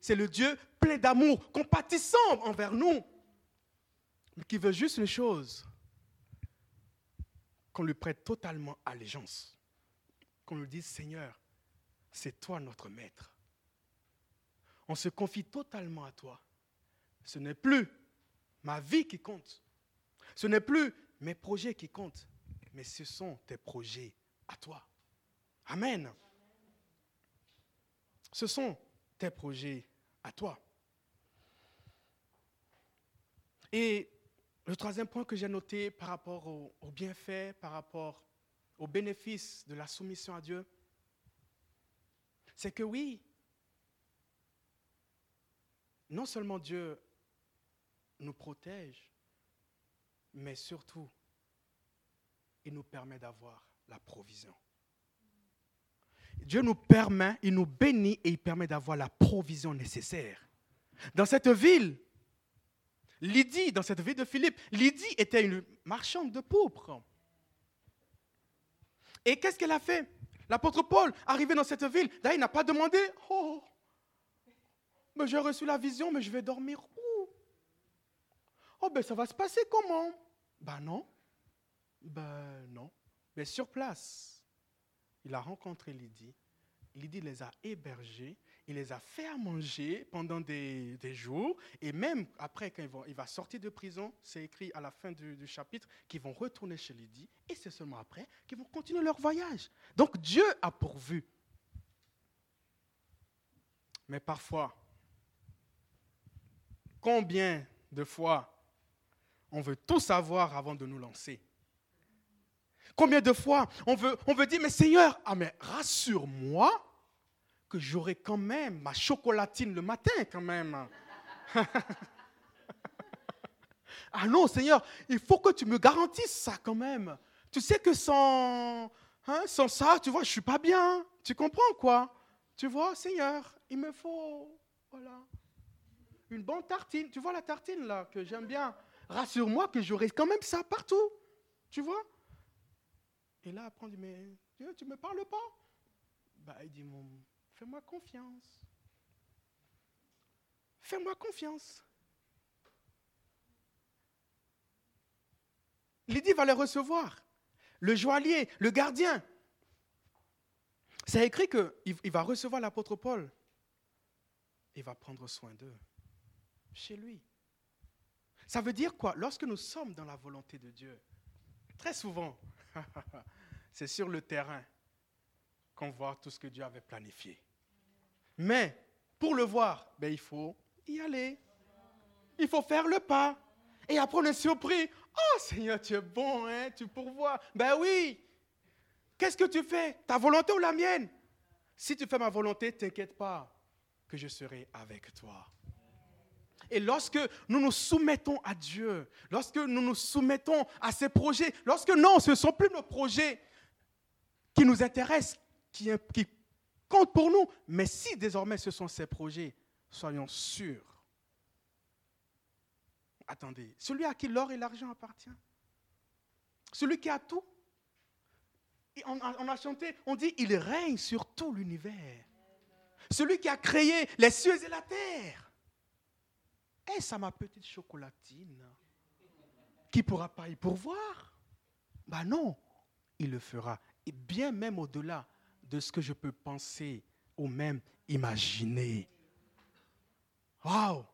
[SPEAKER 1] C'est le Dieu plein d'amour, compatissant envers nous, mais qui veut juste une chose, qu'on lui prête totalement allégeance, qu'on lui dise, Seigneur, c'est toi notre maître. On se confie totalement à toi. Ce n'est plus ma vie qui compte. Ce n'est plus mes projets qui comptent, mais ce sont tes projets à toi. Amen. Ce sont tes projets à toi. Et le troisième point que j'ai noté par rapport aux au bienfaits, par rapport aux bénéfices de la soumission à Dieu, c'est que oui, non seulement Dieu nous protège, mais surtout, il nous permet d'avoir la provision. Dieu nous permet, il nous bénit et il permet d'avoir la provision nécessaire. Dans cette ville, Lydie, dans cette ville de Philippe, Lydie était une marchande de pourpre. Et qu'est-ce qu'elle a fait? L'apôtre Paul, arrivé dans cette ville, là, il n'a pas demandé, oh, mais j'ai reçu la vision, mais je vais dormir où? Oh, ben ça va se passer comment Ben non. Ben non. Mais sur place, il a rencontré Lydie. Lydie les a hébergés, il les a fait à manger pendant des, jours, et même après, quand il va sortir de prison, c'est écrit à la fin du, du chapitre qu'ils vont retourner chez Lydie, et c'est seulement après qu'ils vont continuer leur voyage. Donc Dieu a pourvu. Mais parfois, combien de fois on veut tout savoir avant de nous lancer? Combien de fois on veut, on veut dire, mais Seigneur, ah mais rassure-moi que j'aurai quand même ma chocolatine le matin quand même. ah non, Seigneur, il faut que tu me garantisses ça quand même. Tu sais que sans, hein, sans ça, tu vois, je ne suis pas bien. Tu comprends quoi? Tu vois, Seigneur, il me faut, voilà, une bonne tartine. Tu vois la tartine là que j'aime bien. Rassure-moi que j'aurai quand même ça partout. Tu vois? Et là, après, on dit, mais Dieu, tu ne me parles pas? Bah, Il dit, fais-moi confiance. Fais-moi confiance. Lydie va les recevoir. Le joaillier, le gardien. C'est écrit qu'il va recevoir l'apôtre Paul. Il va prendre soin d'eux. Chez lui. Ça veut dire quoi? Lorsque nous sommes dans la volonté de Dieu, très souvent, c'est sur le terrain qu'on voit tout ce que Dieu avait planifié. Mais pour le voir, ben, il faut y aller. Il faut faire le pas. Et après, on est surpris. Oh Seigneur, tu es bon, hein, tu pourvois. Ben oui. Qu'est-ce que tu fais? Ta volonté ou la mienne? Si tu fais ma volonté, t'inquiète pas que je serai avec toi. Et lorsque nous nous soumettons à Dieu, lorsque nous nous soumettons à ses projets, lorsque non, ce ne sont plus nos projets qui nous intéressent, qui, comptent pour nous, mais si désormais ce sont ses projets, soyons sûrs. Attendez, celui à qui l'or et l'argent appartient, celui qui a tout, on a chanté, on dit, il règne sur tout l'univers. Celui qui a créé les cieux et la terre. Eh, ça ma petite chocolatine Qui pourra pas y pourvoir? Ben non, il le fera. Et bien même au-delà de ce que je peux penser ou même imaginer. Waouh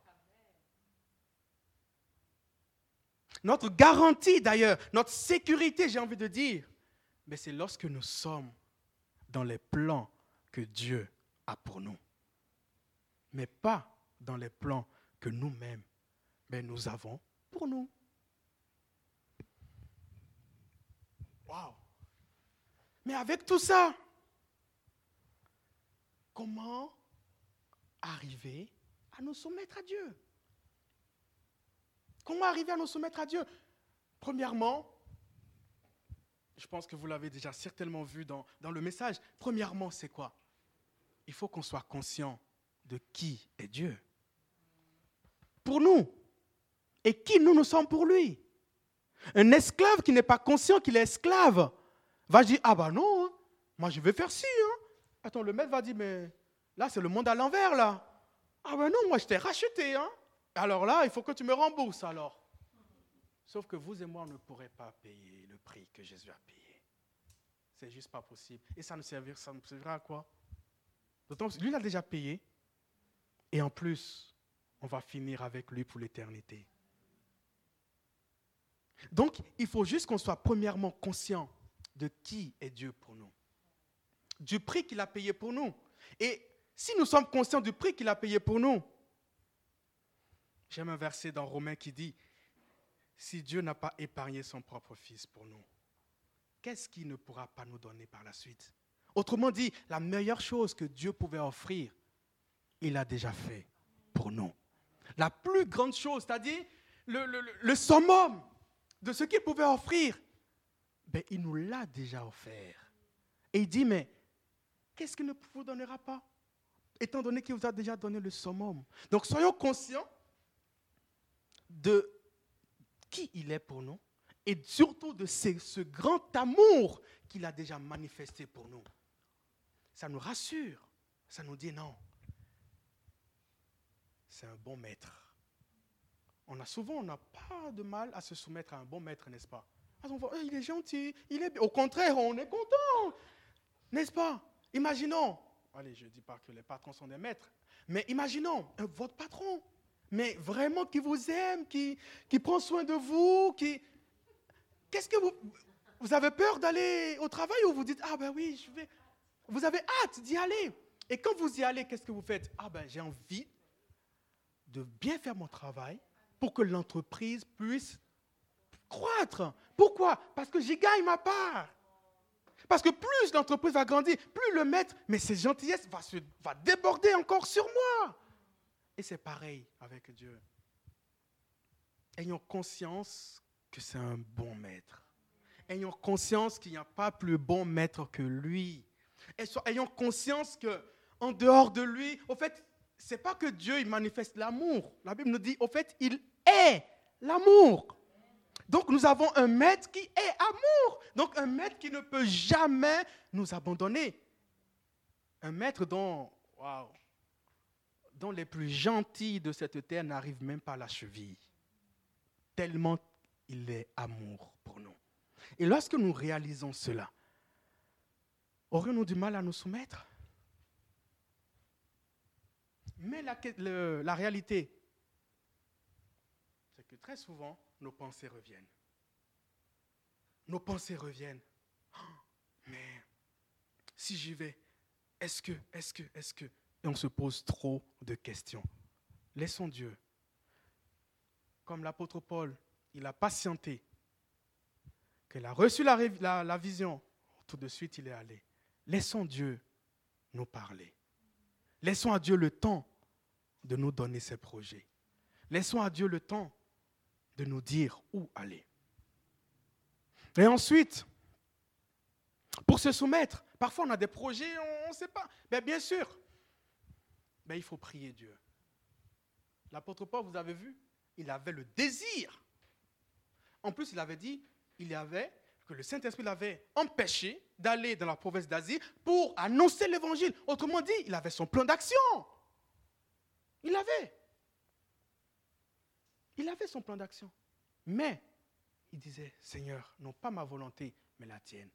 [SPEAKER 1] Notre garantie d'ailleurs, notre sécurité, j'ai envie de dire, Mais c'est lorsque nous sommes dans les plans que Dieu a pour nous. Mais pas dans les plans que nous-mêmes, mais nous avons pour nous. Waouh! Mais avec tout ça, comment arriver à nous soumettre à Dieu? Comment arriver à nous soumettre à Dieu? Premièrement, je pense que vous l'avez déjà certainement vu dans, dans le message, premièrement, c'est quoi? Il faut qu'on soit conscient de qui est Dieu. Pour nous. Et qui nous nous sommes pour lui. Un esclave qui n'est pas conscient qu'il est esclave va dire, ah bah non, hein. moi je vais faire ci. Hein. Attends, le maître va dire, mais là c'est le monde à l'envers là. Ah ben non, moi je t'ai racheté. Hein. Alors là, il faut que tu me rembourses alors. Sauf que vous et moi, on ne pourrait pas payer le prix que Jésus a payé. C'est juste pas possible. Et ça nous servira, à quoi? Lui, il a déjà payé. Et en plus, on va finir avec lui pour l'éternité. Donc, il faut juste qu'on soit premièrement conscient de qui est Dieu pour nous, du prix qu'il a payé pour nous. Et si nous sommes conscients du prix qu'il a payé pour nous, j'aime un verset dans Romains qui dit, si Dieu n'a pas épargné son propre Fils pour nous, qu'est-ce qu'il ne pourra pas nous donner par la suite? Autrement dit, la meilleure chose que Dieu pouvait offrir, il a déjà fait pour nous. La plus grande chose, c'est-à-dire le, le, summum de ce qu'il pouvait offrir, ben, il nous l'a déjà offert. Et il dit, mais qu'est-ce qu'il ne vous donnera pas Étant donné qu'il vous a déjà donné le summum? Donc soyons conscients de qui il est pour nous et surtout de ce, grand amour qu'il a déjà manifesté pour nous. Ça nous rassure, ça nous dit non, c'est un bon maître. On a souvent, on n'a pas de mal à se soumettre à un bon maître, n'est-ce pas? Il est gentil, il est... Au contraire, on est content, n'est-ce pas? Imaginons, allez, je ne dis pas que les patrons sont des maîtres, mais imaginons votre patron mais vraiment qui vous aime, qui, qui prend soin de vous, qui... Qu'est-ce que vous... Vous avez peur d'aller au travail ou vous dites, ah ben oui, je vais... Vous avez hâte d'y aller. Et quand vous y allez, qu'est-ce que vous faites? Ah ben j'ai envie de bien faire mon travail pour que l'entreprise puisse croître. Pourquoi? Parce que j'y gagne ma part. Parce que plus l'entreprise va grandir, plus le maître, mais ses gentillesses va, se, va déborder encore sur moi. Et c'est pareil avec Dieu. Ayons conscience que c'est un bon maître. Ayons conscience qu'il n'y a pas plus bon maître que lui. Ayons conscience que en dehors de lui, au fait, c'est pas que Dieu il manifeste l'amour. La Bible nous dit, au fait, il est l'amour. Donc nous avons un maître qui est amour. Donc un maître qui ne peut jamais nous abandonner. Un maître dont, dont les plus gentils de cette terre n'arrivent même pas à la cheville. Tellement il est amour pour nous. Et lorsque nous réalisons cela, aurions-nous du mal à nous soumettre? Mais la, réalité, c'est que très souvent, nos pensées reviennent. Nos pensées reviennent. Oh, mais si j'y vais, est-ce que, est-ce que, est-ce que, on se pose trop de questions. Laissons Dieu. Comme l'apôtre Paul, il a patienté, qu'il a reçu la vision, tout de suite il est allé. Laissons Dieu nous parler. Laissons à Dieu le temps de nous donner ses projets. Laissons à Dieu le temps de nous dire où aller. Et ensuite, pour se soumettre, parfois on a des projets, on ne sait pas. Mais bien sûr, ben, il faut prier Dieu. L'apôtre Paul, vous avez vu, il avait le désir. En plus, il avait dit, il avait, que le Saint-Esprit l'avait empêché d'aller dans la province d'Asie pour annoncer l'évangile. Autrement dit, il avait son plan d'action. Il avait. Il avait son plan d'action. Mais il disait, Seigneur, non pas ma volonté, mais la tienne.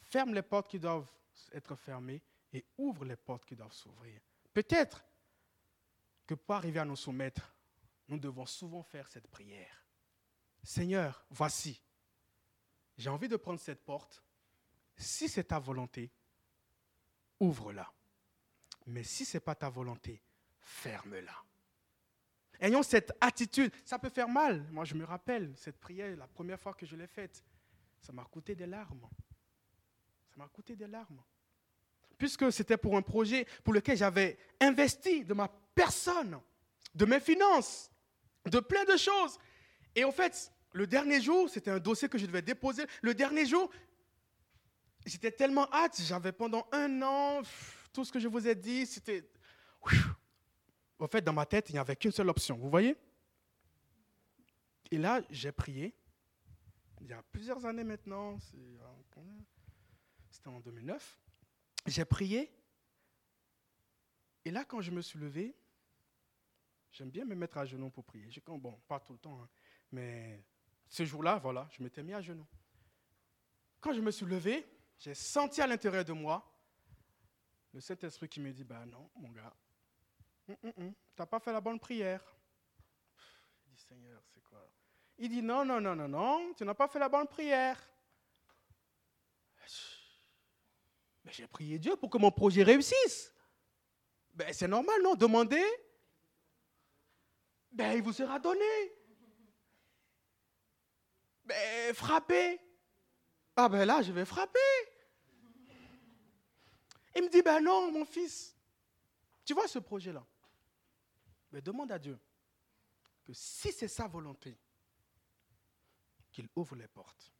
[SPEAKER 1] Ferme les portes qui doivent être fermées et ouvre les portes qui doivent s'ouvrir. Peut-être que pour arriver à nous soumettre, nous devons souvent faire cette prière. Seigneur, voici, j'ai envie de prendre cette porte si c'est ta volonté, ouvre-la. Mais si ce n'est pas ta volonté, ferme-la. Ayons cette attitude. Ça peut faire mal. Moi, je me rappelle cette prière, la première fois que je l'ai faite. Ça m'a coûté des larmes. Ça m'a coûté des larmes. Puisque c'était pour un projet pour lequel j'avais investi de ma personne, de mes finances, de plein de choses. Et en fait, le dernier jour, c'était un dossier que je devais déposer. Le dernier jour, j'étais tellement hâte. J'avais pendant un an, tout ce que je vous ai dit, c'était en fait, dans ma tête, il n'y avait qu'une seule option. Vous voyez? Et là, j'ai prié. Il y a plusieurs années maintenant, c'était en 2009. J'ai prié. Et là, quand je me suis levé, j'aime bien me mettre à genoux pour prier. Je, bon, pas tout le temps, hein, mais ce jour-là, voilà, je m'étais mis à genoux. Quand je me suis levé, j'ai senti à l'intérieur de moi le Saint-Esprit qui me dit, ben non, mon gars, Hum, hum, hum. Tu n'as pas fait la bonne prière. Il dit, Seigneur, c'est quoi? Il dit, non, non, non, non, non, tu n'as pas fait la bonne prière. Mais j'ai prié Dieu pour que mon projet réussisse. Ben, c'est normal, non? Demandez. Ben, il vous sera donné. Frappez. Ah ben là, je vais frapper. Il me dit, ben non, mon fils. Tu vois ce projet-là? Mais demande à Dieu que si c'est sa volonté, qu'il ouvre les portes.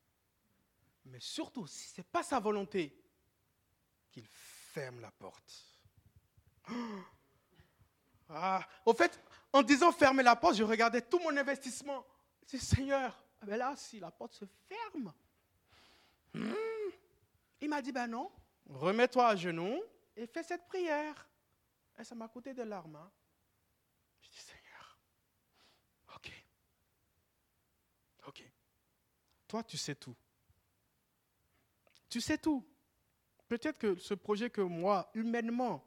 [SPEAKER 1] Mais surtout, si ce n'est pas sa volonté, qu'il ferme la porte. Ah, au fait, en disant fermer la porte, je regardais tout mon investissement. Je Seigneur, ah ben là, si la porte se ferme, hmm. il m'a dit, ben non, remets-toi à genoux et fais cette prière. Et ça m'a coûté des larmes. Hein. Toi, tu sais tout. Tu sais tout. Peut-être que ce projet que moi, humainement,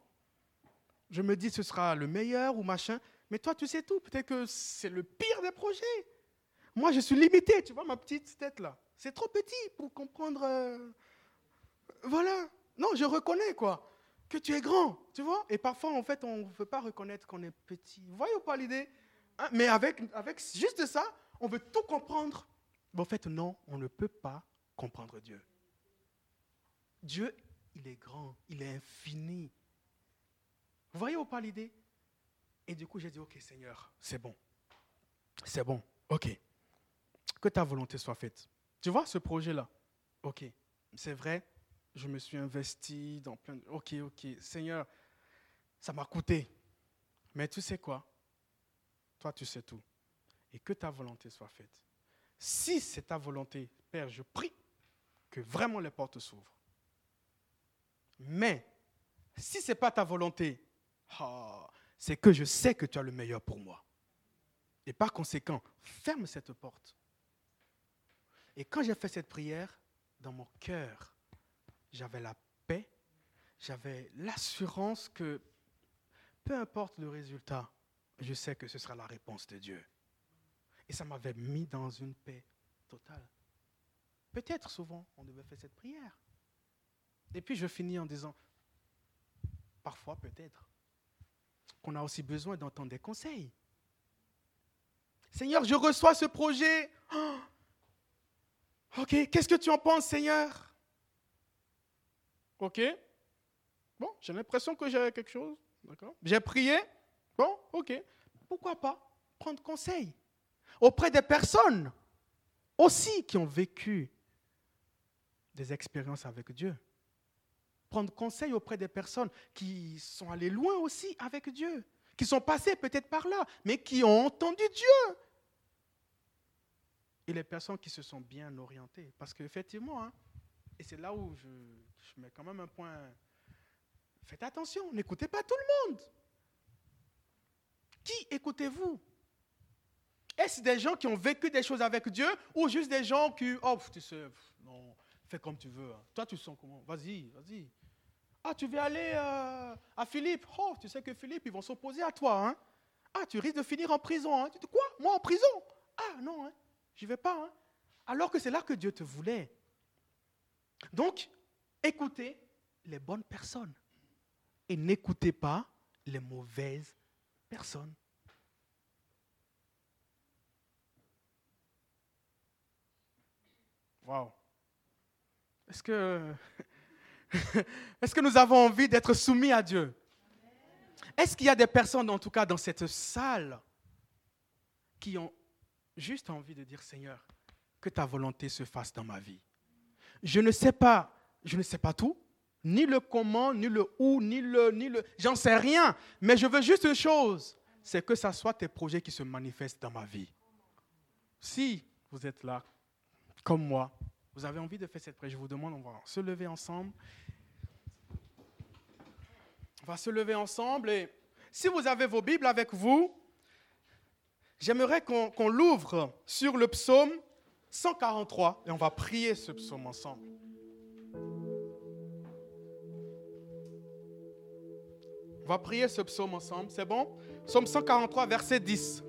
[SPEAKER 1] je me dis ce sera le meilleur ou machin, mais toi, tu sais tout. Peut-être que c'est le pire des projets. Moi, je suis limité, tu vois, ma petite tête là. C'est trop petit pour comprendre. Euh, voilà. Non, je reconnais quoi. Que tu es grand, tu vois. Et parfois, en fait, on ne veut pas reconnaître qu'on est petit. Vous voyez pas l'idée hein? Mais avec, avec juste ça, on veut tout comprendre. Mais en fait, non, on ne peut pas comprendre Dieu. Dieu, il est grand, il est infini. Vous voyez ou pas l'idée? Et du coup, j'ai dit, OK Seigneur, c'est bon. C'est bon, OK. Que ta volonté soit faite. Tu vois ce projet-là? OK. C'est vrai, je me suis investi dans plein de... OK, OK. Seigneur, ça m'a coûté. Mais tu sais quoi? Toi, tu sais tout. Et que ta volonté soit faite. Si c'est ta volonté, Père, je prie que vraiment les portes s'ouvrent. Mais si ce n'est pas ta volonté, ah, c'est que je sais que tu as le meilleur pour moi. Et par conséquent, ferme cette porte. Et quand j'ai fait cette prière, dans mon cœur, j'avais la paix, j'avais l'assurance que peu importe le résultat, je sais que ce sera la réponse de Dieu. Et ça m'avait mis dans une paix totale. Peut-être souvent, on devait faire cette prière. Et puis je finis en disant, parfois peut-être, qu'on a aussi besoin d'entendre des conseils. Seigneur, je reçois ce projet. Oh, ok, qu'est-ce que tu en penses, Seigneur? Ok. Bon, j'ai l'impression que j'ai quelque chose. J'ai prié. Bon, ok. Pourquoi pas prendre conseil auprès des personnes aussi qui ont vécu des expériences avec Dieu? Prendre conseil auprès des personnes qui sont allées loin aussi avec Dieu, qui sont passées peut-être par là, mais qui ont entendu Dieu. Et les personnes qui se sont bien orientées. Parce qu'effectivement, hein, et c'est là où je, je mets quand même un point, faites attention, n'écoutez pas tout le monde. Qui écoutez-vous? Est-ce des gens qui ont vécu des choses avec Dieu ou juste des gens qui, oh, tu sais, non, fais comme tu veux. Hein. Toi, tu sens comment? Vas-y, vas-y. Ah, tu veux aller euh, à Philippe? Oh, tu sais que Philippe, ils vont s'opposer à toi. Hein? Ah, tu risques de finir en prison. Hein? Tu quoi? Moi en prison? Ah, non, hein? J'y vais pas. Hein? Alors que c'est là que Dieu te voulait. Donc, écoutez les bonnes personnes et n'écoutez pas les mauvaises personnes. Wow. Est-ce que, est-ce que nous avons envie d'être soumis à Dieu? Est-ce qu'il y a des personnes, en tout cas dans cette salle, qui ont juste envie de dire, Seigneur, que ta volonté se fasse dans ma vie Je ne sais pas, je ne sais pas tout, ni le comment, ni le où, ni le, ni le, j'en sais rien, mais je veux juste une chose, c'est que ce soit tes projets qui se manifestent dans ma vie. Si vous êtes là, comme moi, vous avez envie de faire cette prière, je vous demande, on va se lever ensemble. On va se lever ensemble et si vous avez vos Bibles avec vous, j'aimerais qu'on l'ouvre sur le psaume 143 et on va prier ce psaume ensemble. On va prier ce psaume ensemble, c'est bon? Psaume 143, verset 10.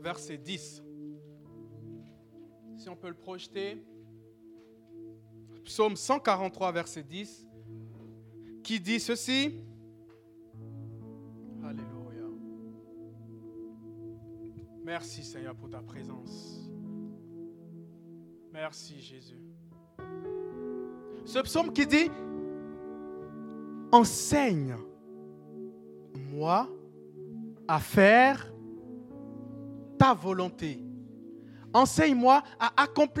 [SPEAKER 1] Verset 10 si on peut le projeter. Psaume 143, verset 10, qui dit ceci. Merci Seigneur pour ta présence. Merci Jésus. Ce psaume qui dit, enseigne-moi à faire ta volonté Enseigne-moi à accomplir